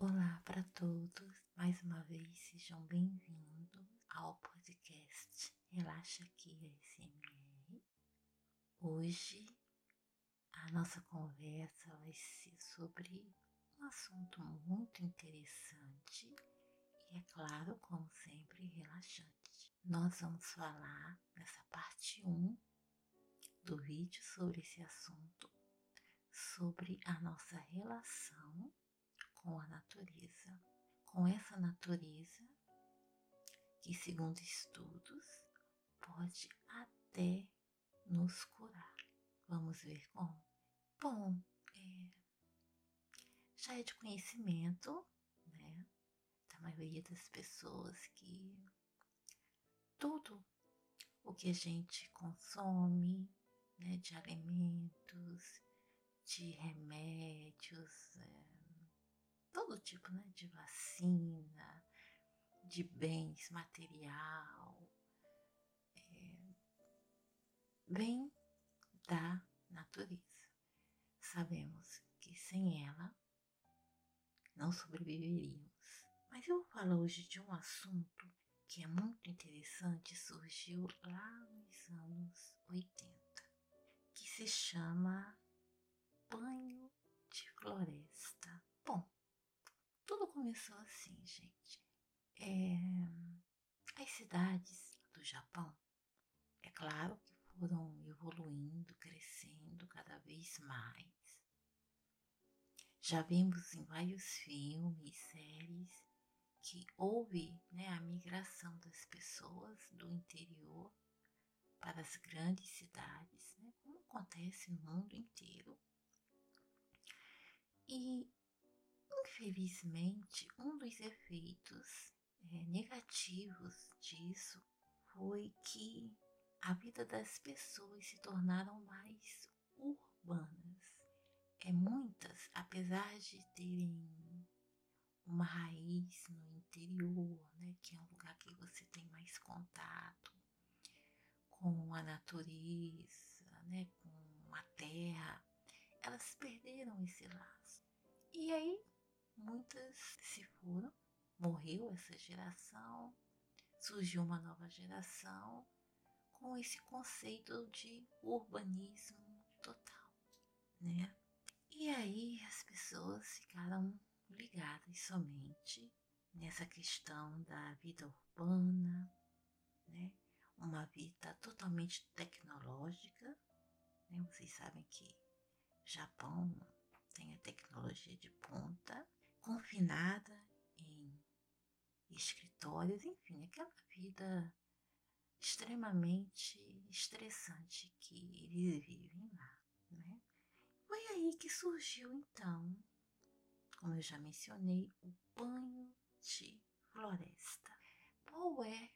Olá para todos, mais uma vez sejam bem-vindos ao podcast Relaxa Aqui SMR. Hoje a nossa conversa vai ser sobre um assunto muito interessante e, é claro, como sempre, relaxante. Nós vamos falar nessa parte 1 do vídeo sobre esse assunto, sobre a nossa relação com a natureza, com essa natureza que, segundo estudos, pode até nos curar. Vamos ver como? Bom, é, já é de conhecimento, né, da maioria das pessoas que tudo o que a gente consome, né, de alimentos, de remédios, é, todo tipo né, de vacina, de bens material, é, vem da natureza. Sabemos que sem ela não sobreviveríamos. Mas eu vou falar hoje de um assunto que é muito interessante, surgiu lá nos anos 80, que se chama banho de floresta. Tudo começou assim, gente. É, as cidades do Japão, é claro que foram evoluindo, crescendo cada vez mais. Já vimos em vários filmes, séries, que houve né, a migração das pessoas do interior para as grandes cidades, né, como acontece no mundo inteiro. E Infelizmente, um dos efeitos é, negativos disso foi que a vida das pessoas se tornaram mais urbanas. É muitas, apesar de terem uma raiz no interior, né, que é um lugar que você tem mais contato com a natureza, né, com a terra, elas perderam esse laço. E aí muitas se foram, morreu essa geração, surgiu uma nova geração com esse conceito de urbanismo total, né? E aí as pessoas ficaram ligadas somente nessa questão da vida urbana, né? Uma vida totalmente tecnológica, né? Vocês sabem que Japão tem a tecnologia confinada em escritórios, enfim, aquela vida extremamente estressante que eles vivem lá, né? Foi aí que surgiu então, como eu já mencionei, o banho de floresta. Qual é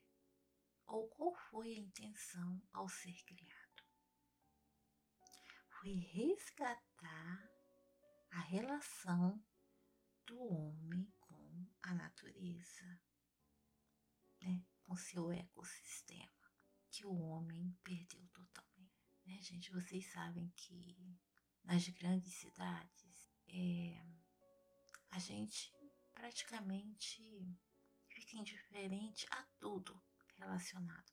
ou qual foi a intenção ao ser criado? Foi resgatar a relação do homem com a natureza, né? com seu ecossistema, que o homem perdeu totalmente. Né, gente? Vocês sabem que nas grandes cidades é, a gente praticamente fica indiferente a tudo relacionado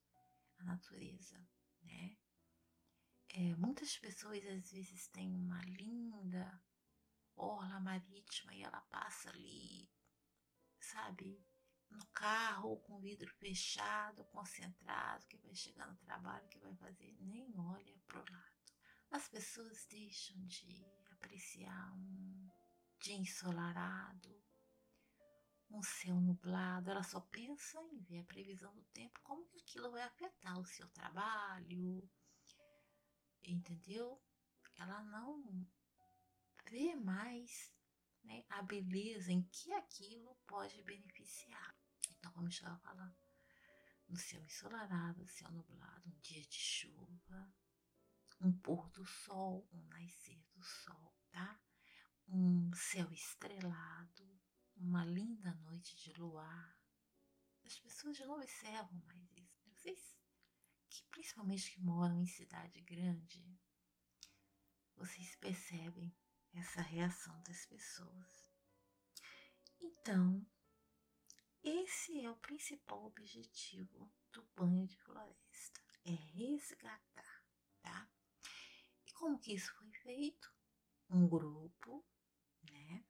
à natureza, né? É, muitas pessoas às vezes têm uma linda orla marítima e ela passa ali, sabe, no carro com vidro fechado, concentrado, que vai chegar no trabalho, que vai fazer, nem olha pro lado. As pessoas deixam de apreciar um dia ensolarado, um céu nublado, ela só pensa em ver a previsão do tempo, como que aquilo vai afetar o seu trabalho, entendeu? Ela não ver mais né, a beleza em que aquilo pode beneficiar. Então, como estava falando, no céu ensolarado, céu nublado, um dia de chuva, um pôr do sol, um nascer do sol, tá? Um céu estrelado, uma linda noite de luar. As pessoas não observam mais isso. Vocês, que principalmente que moram em cidade grande, vocês percebem essa reação das pessoas. Então, esse é o principal objetivo do banho de floresta, é resgatar, tá? E como que isso foi feito? Um grupo, né,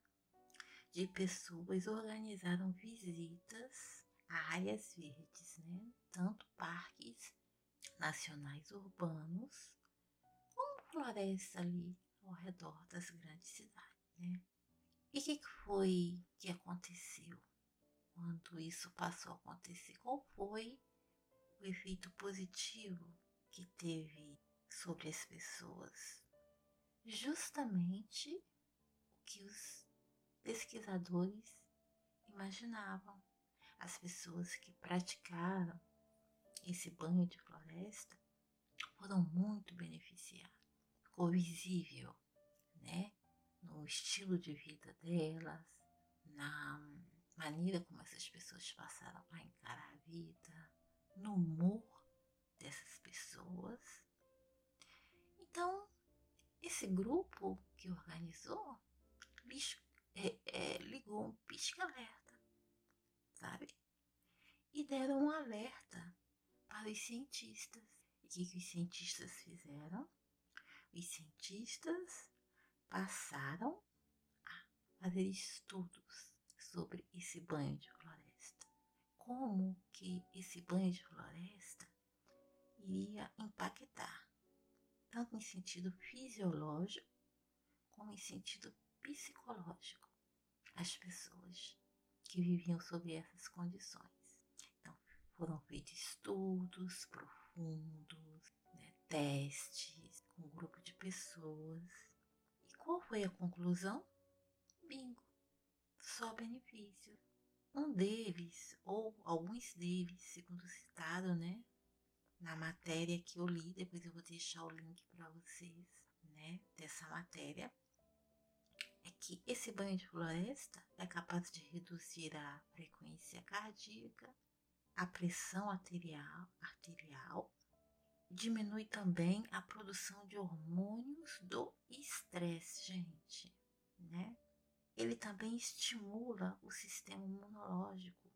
de pessoas organizaram visitas a áreas verdes, né? Tanto parques nacionais urbanos, como floresta ali ao redor das grandes cidades, né? E o que, que foi que aconteceu quando isso passou a acontecer? Qual foi o efeito positivo que teve sobre as pessoas? Justamente o que os pesquisadores imaginavam. As pessoas que praticaram esse banho de floresta foram muito beneficiadas. Ficou visível, né? No estilo de vida delas, na maneira como essas pessoas passaram a encarar a vida, no humor dessas pessoas. Então, esse grupo que organizou é, é, ligou um pisca-alerta, sabe? E deram um alerta para os cientistas. E o que, que os cientistas fizeram? Os cientistas passaram a fazer estudos sobre esse banho de floresta. Como que esse banho de floresta iria impactar, tanto em sentido fisiológico como em sentido psicológico, as pessoas que viviam sob essas condições. Foram feitos estudos profundos, né, testes com um grupo de pessoas. E qual foi a conclusão? Bingo! Só benefício. Um deles, ou alguns deles, segundo citado, né? Na matéria que eu li, depois eu vou deixar o link para vocês, né? Dessa matéria é que esse banho de floresta é capaz de reduzir a frequência cardíaca, a pressão arterial, arterial diminui também a produção de hormônios do estresse, gente, né? Ele também estimula o sistema imunológico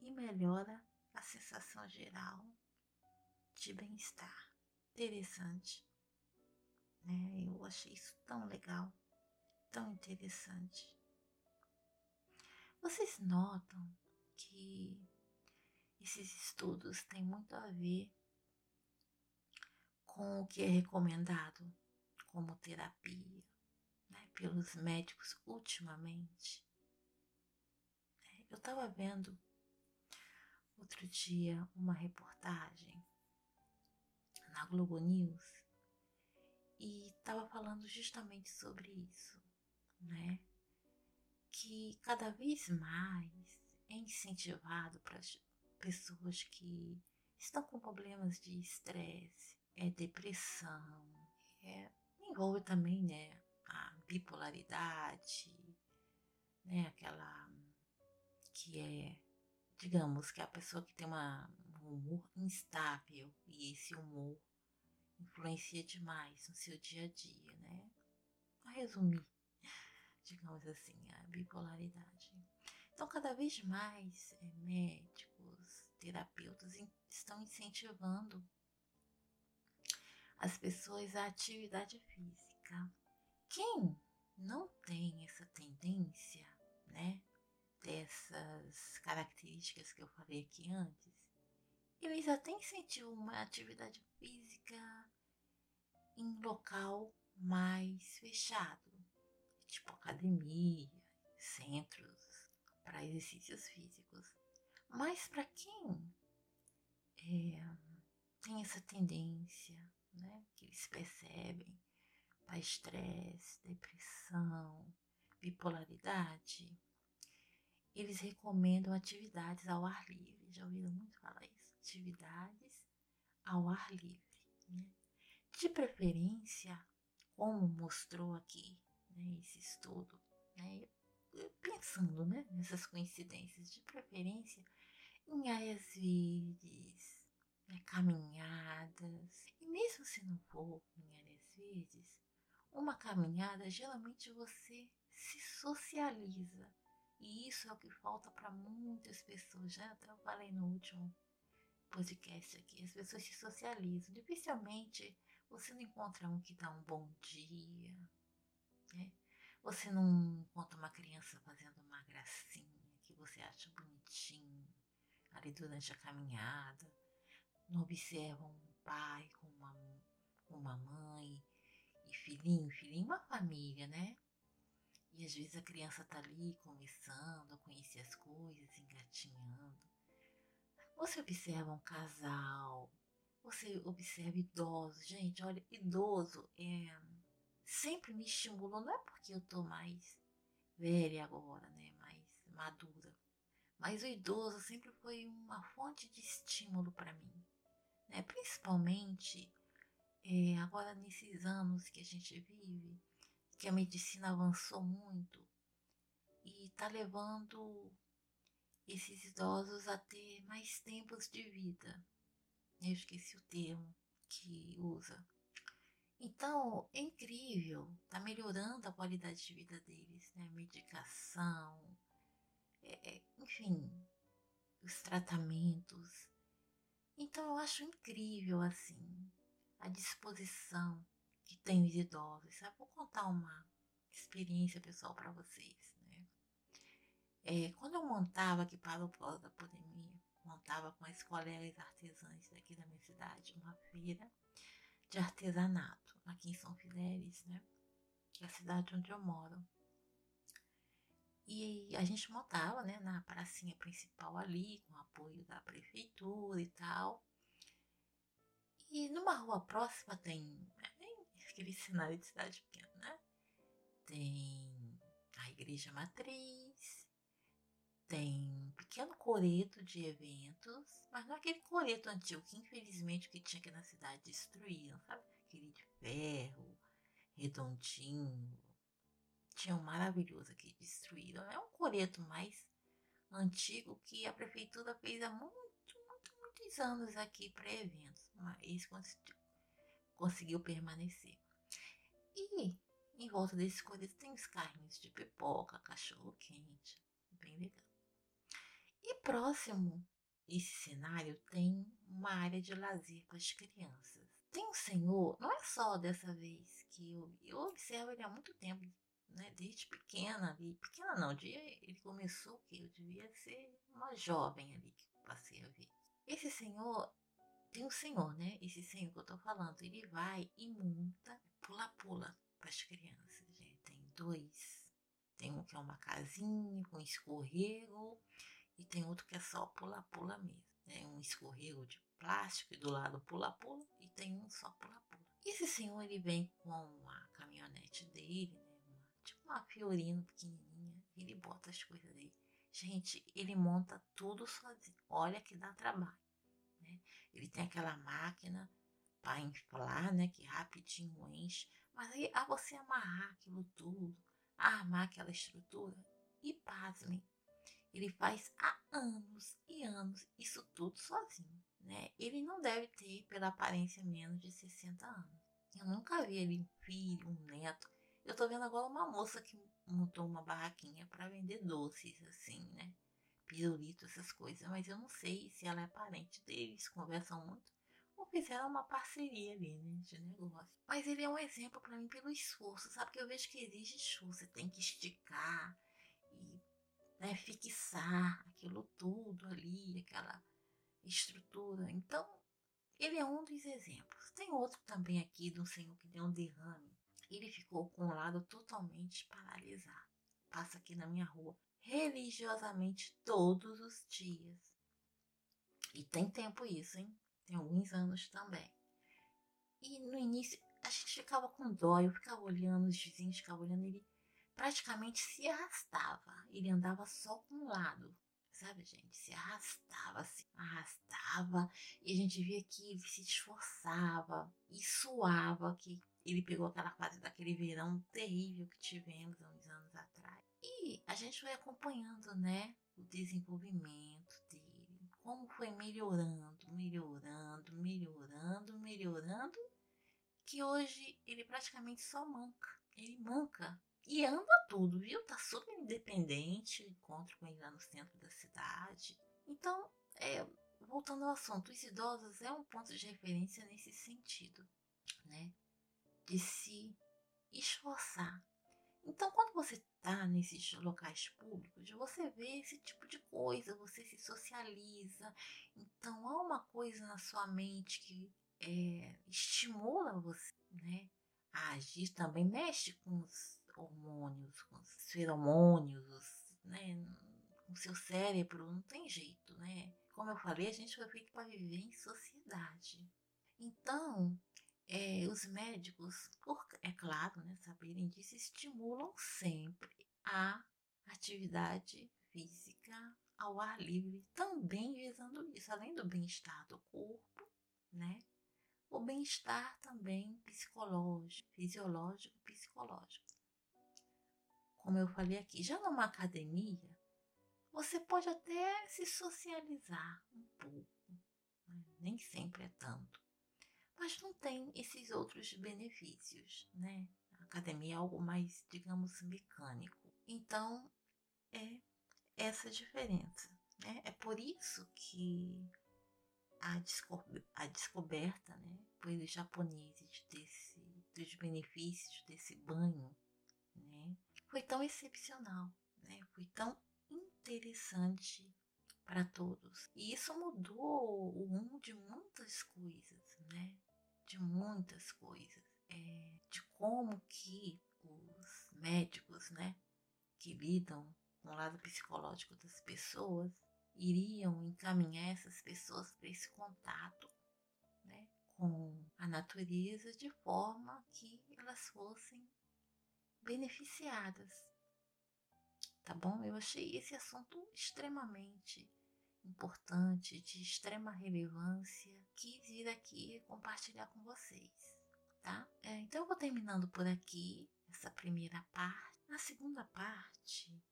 e melhora a sensação geral de bem-estar. Interessante, né? Eu achei isso tão legal, tão interessante. Vocês notam que esses estudos têm muito a ver com o que é recomendado como terapia né, pelos médicos ultimamente. Eu estava vendo outro dia uma reportagem na Globo News e estava falando justamente sobre isso, né? Que cada vez mais é incentivado para pessoas que estão com problemas de estresse, é depressão, é, envolve também né, a bipolaridade, né, aquela que é, digamos, que é a pessoa que tem uma, um humor instável e esse humor influencia demais no seu dia a dia, né? Para resumir, digamos assim, a bipolaridade. Então, cada vez mais é, médicos, terapeutas estão incentivando as pessoas à atividade física. Quem não tem essa tendência, né, dessas características que eu falei aqui antes, eles até incentivam uma atividade física em local mais fechado, tipo academia, centros para exercícios físicos. Mas para quem é, tem essa tendência, né, que eles percebem para estresse, depressão, bipolaridade, eles recomendam atividades ao ar livre. Já ouviram muito falar isso? Atividades ao ar livre. Né? De preferência, como mostrou aqui né, esse estudo, né, pensando né, nessas coincidências, de preferência em áreas verdes, né, caminhadas. E mesmo se não for em áreas verdes, uma caminhada geralmente você se socializa E isso é o que falta para muitas pessoas. Já até eu falei no último podcast aqui. As pessoas se socializam. Dificilmente você não encontra um que dá um bom dia. Né? Você não encontra uma criança fazendo uma gracinha que você acha bonitinho ali durante a caminhada. Não observa um pai com uma, uma mãe e filhinho, filhinho, uma família, né? E às vezes a criança tá ali começando a conhecer as coisas, engatinhando. Você observa um casal, você observa idosos. Gente, olha, idoso é sempre me estimulou, não é porque eu tô mais velha agora, né, mais madura. Mas o idoso sempre foi uma fonte de estímulo para mim, né? Principalmente é, agora nesses anos que a gente vive, que a medicina avançou muito e está levando esses idosos a ter mais tempos de vida. Eu esqueci o termo que usa. Então, é incrível, está melhorando a qualidade de vida deles, né? Medicação, é, enfim, os tratamentos. Então, eu acho incrível, assim, a disposição que tem os idosos. Sabe? Vou contar uma experiência pessoal para vocês. Né? É, quando eu montava aqui para o pós da pandemia, montava com as colegas artesãs daqui da minha cidade uma feira de artesanato aqui em São Fidélis, né? Que é a cidade onde eu moro. E a gente montava, né, na pracinha principal ali, com apoio da prefeitura e tal. E numa rua próxima tem aquele cenário de cidade pequena, né? Tem a igreja matriz, tem um pequeno coreto de eventos, mas não é aquele coreto antigo que infelizmente que tinha aqui na cidade destruíram, sabe? Aquele de ferro, redondinho. Tinha um maravilhoso aqui destruído. É um coreto mais antigo que a prefeitura fez há muito muitos anos aqui para eventos, mas conseguiu permanecer. E em volta desses coisas tem os carrinhos de pipoca, cachorro quente, bem legal. E próximo esse cenário tem uma área de lazer para as crianças. Tem um senhor, não é só dessa vez que eu, eu observo ele há muito tempo, né, desde pequena ali, pequena não, dia ele começou que eu devia ser uma jovem ali que passei a ver. Esse senhor, tem um senhor, né? Esse senhor que eu tô falando, ele vai e monta pula-pula para as crianças, gente. Tem dois. Tem um que é uma casinha com escorrego e tem outro que é só pula-pula mesmo. Tem um escorrego de plástico e do lado pula-pula e tem um só pula-pula. Esse senhor ele vem com a caminhonete dele, né? Tipo uma Fiorino pequenininha. Ele bota as coisas dele. Gente, ele monta tudo sozinho. Olha que dá trabalho. Né? Ele tem aquela máquina para inflar, né? Que rapidinho enche. Mas aí, a você amarrar aquilo tudo, armar aquela estrutura, e pasmem, ele faz há anos e anos isso tudo sozinho, né? Ele não deve ter, pela aparência, menos de 60 anos. Eu nunca vi ele um filho, um neto. Eu tô vendo agora uma moça que montou uma barraquinha para vender doces, assim, né? Pirulito, essas coisas. Mas eu não sei se ela é parente deles, conversam muito. Ou fizeram uma parceria ali, né? De negócio. Mas ele é um exemplo para mim pelo esforço, sabe? Que eu vejo que exige esforço. Você tem que esticar e né, fixar aquilo tudo ali, aquela estrutura. Então, ele é um dos exemplos. Tem outro também aqui de um senhor que deu um derrame ele ficou com o lado totalmente paralisado. Passa aqui na minha rua religiosamente todos os dias. E tem tempo isso, hein? Tem alguns anos também. E no início a gente ficava com dó, eu ficava olhando, os vizinhos ficavam olhando, ele praticamente se arrastava. Ele andava só com um lado, sabe, gente? Se arrastava, se arrastava, e a gente via que ele se esforçava e suava, que ele pegou aquela fase daquele verão terrível que tivemos há uns anos atrás. E a gente foi acompanhando, né, o desenvolvimento dele, como foi melhorando, melhorando, melhorando, melhorando, que hoje ele praticamente só manca. Ele manca E anda tudo, viu? Tá super independente. Encontro com ele lá no centro da cidade. Então, é, voltando ao assunto, os idosos é um ponto de referência nesse sentido, né? De se esforçar. Então, quando você está nesses locais públicos, você vê esse tipo de coisa, você se socializa. Então, há uma coisa na sua mente que é, estimula você, né? A agir também mexe com os hormônios, com os feromônios, né? Com o seu cérebro, não tem jeito, né? Como eu falei, a gente foi feito para viver em sociedade. Então, é, os médicos, por, é claro, né, saberem disso, estimulam sempre a atividade física ao ar livre, também visando isso, além do bem-estar do corpo, né? O bem-estar também psicológico, fisiológico, psicológico. Como eu falei aqui, já numa academia, você pode até se socializar um pouco, né? nem sempre é tanto, mas não tem esses outros benefícios, né? A academia é algo mais, digamos, mecânico. Então, é essa diferença. Né? É por isso que a, desco a descoberta né, pelos japoneses desse, dos benefícios desse banho né, foi tão excepcional, né? foi tão interessante para todos. E isso mudou o rumo de muitas coisas, né? De muitas coisas. É, de como que os médicos, né? Que lidam com o lado psicológico das pessoas iriam encaminhar essas pessoas para esse contato né, com a natureza de forma que elas fossem beneficiadas tá bom? Eu achei esse assunto extremamente importante, de extrema relevância, quis vir aqui compartilhar com vocês, tá? É, então eu vou terminando por aqui essa primeira parte. Na segunda parte,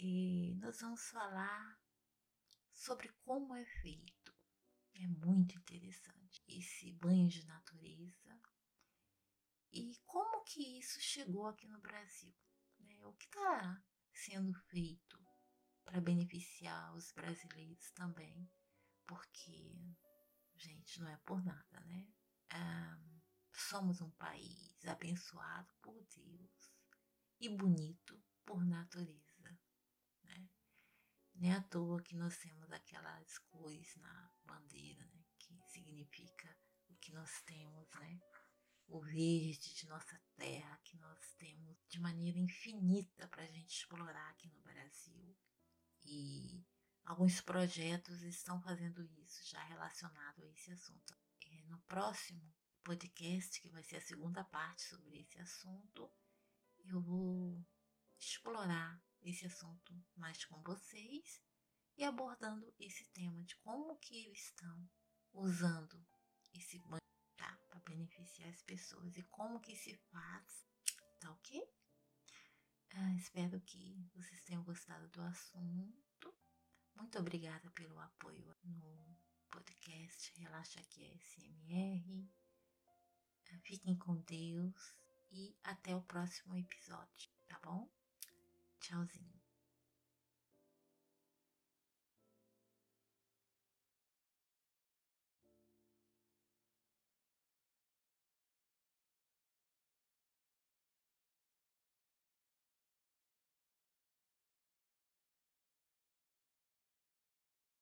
é, nós vamos falar sobre como é feito. É muito interessante esse banho de natureza e como que isso chegou aqui no Brasil. Né? O que está sendo feito para beneficiar os brasileiros também, porque, gente, não é por nada, né? Ah, somos um país abençoado por Deus e bonito por natureza, né? Nem à toa que nós temos aquelas cores na bandeira, né? Que significa o que nós temos, né? o verde de nossa terra que nós temos de maneira infinita para a gente explorar aqui no Brasil. E alguns projetos estão fazendo isso já relacionado a esse assunto. E no próximo podcast, que vai ser a segunda parte sobre esse assunto, eu vou explorar esse assunto mais com vocês e abordando esse tema de como que eles estão usando esse banho para beneficiar as pessoas e como que se faz, tá ok? Ah, espero que vocês tenham gostado do assunto. Muito obrigada pelo apoio no podcast Relaxa Aqui SMR. Ah, fiquem com Deus e até o próximo episódio, tá bom? Tchauzinho.